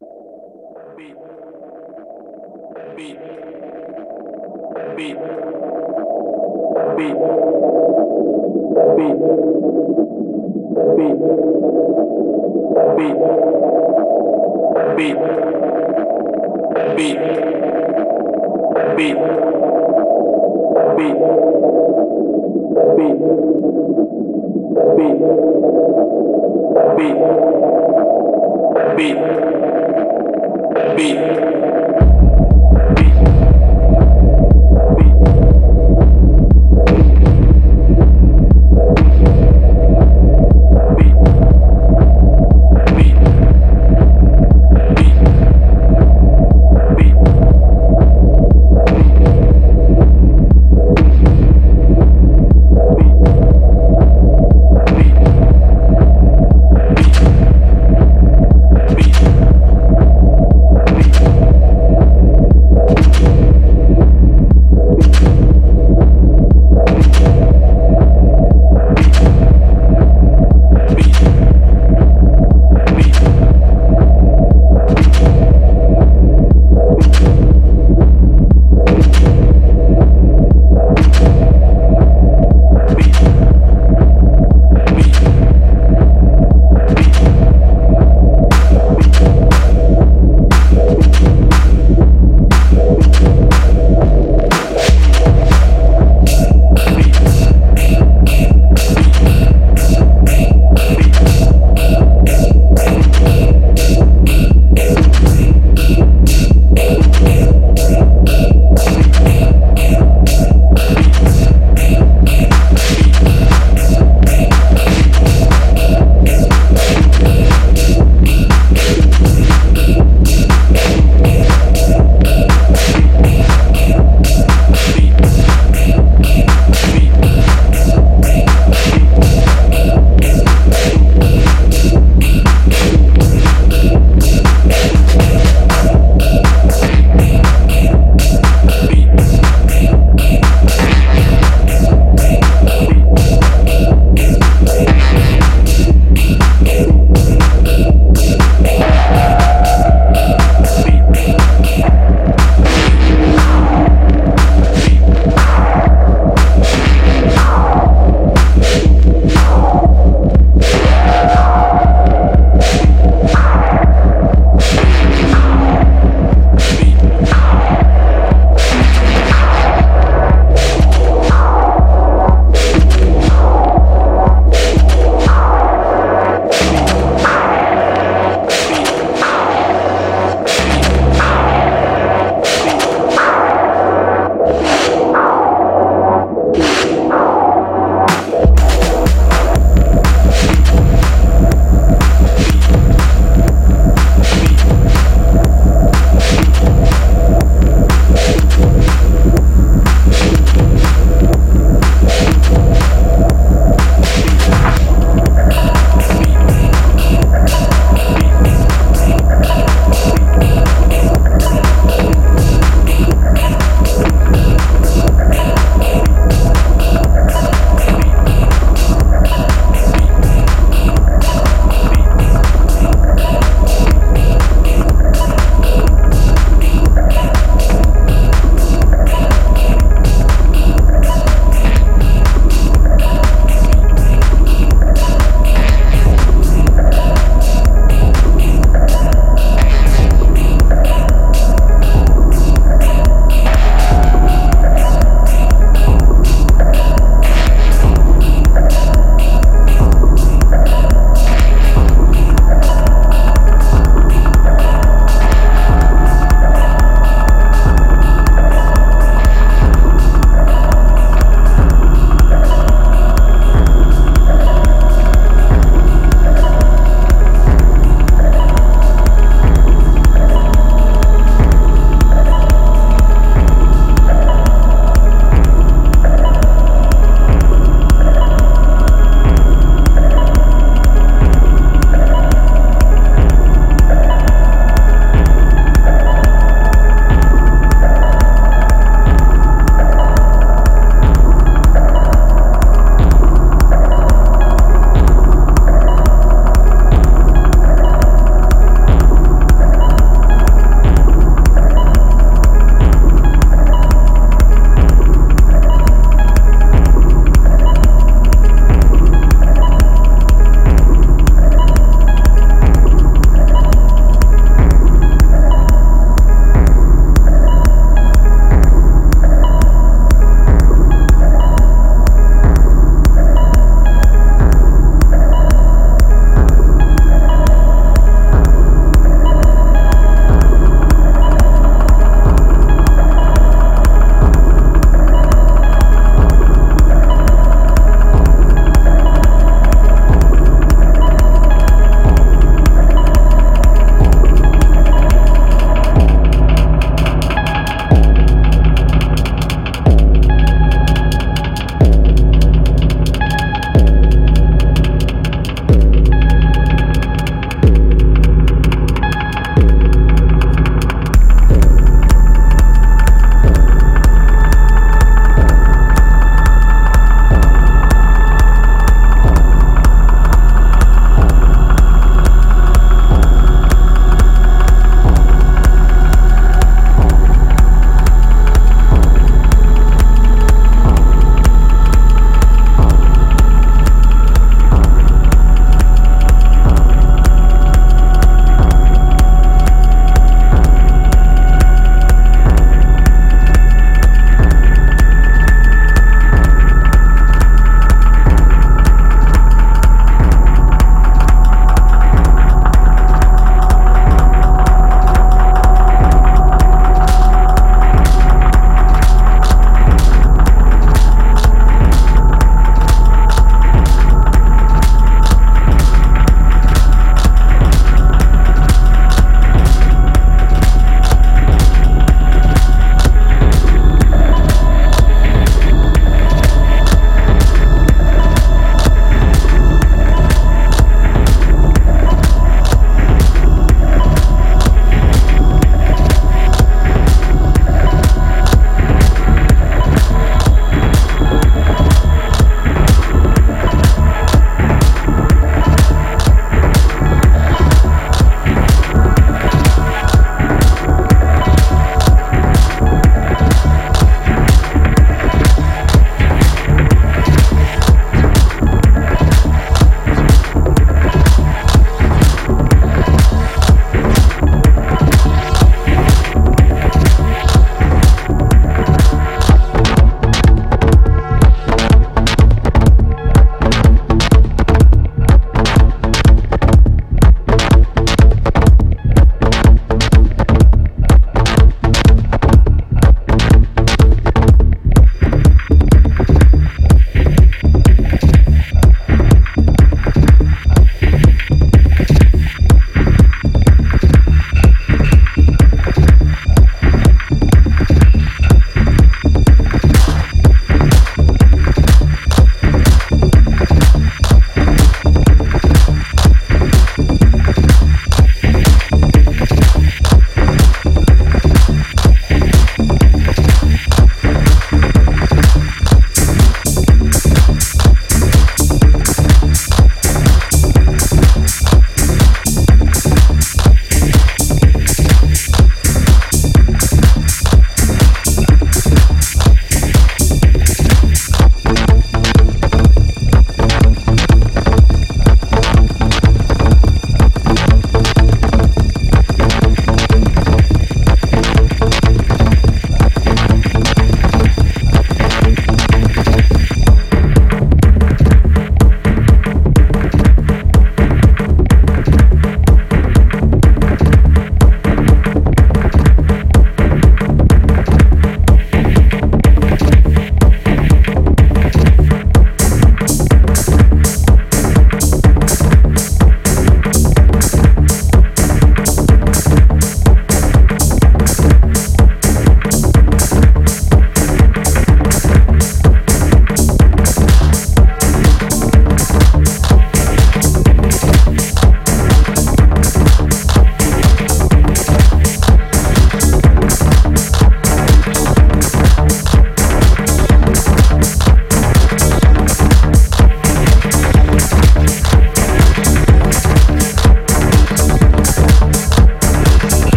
beat, beat, beat, beat, beat, beat, beat, beat, beat, beat, beat, beat, beat, beat, beat, beat.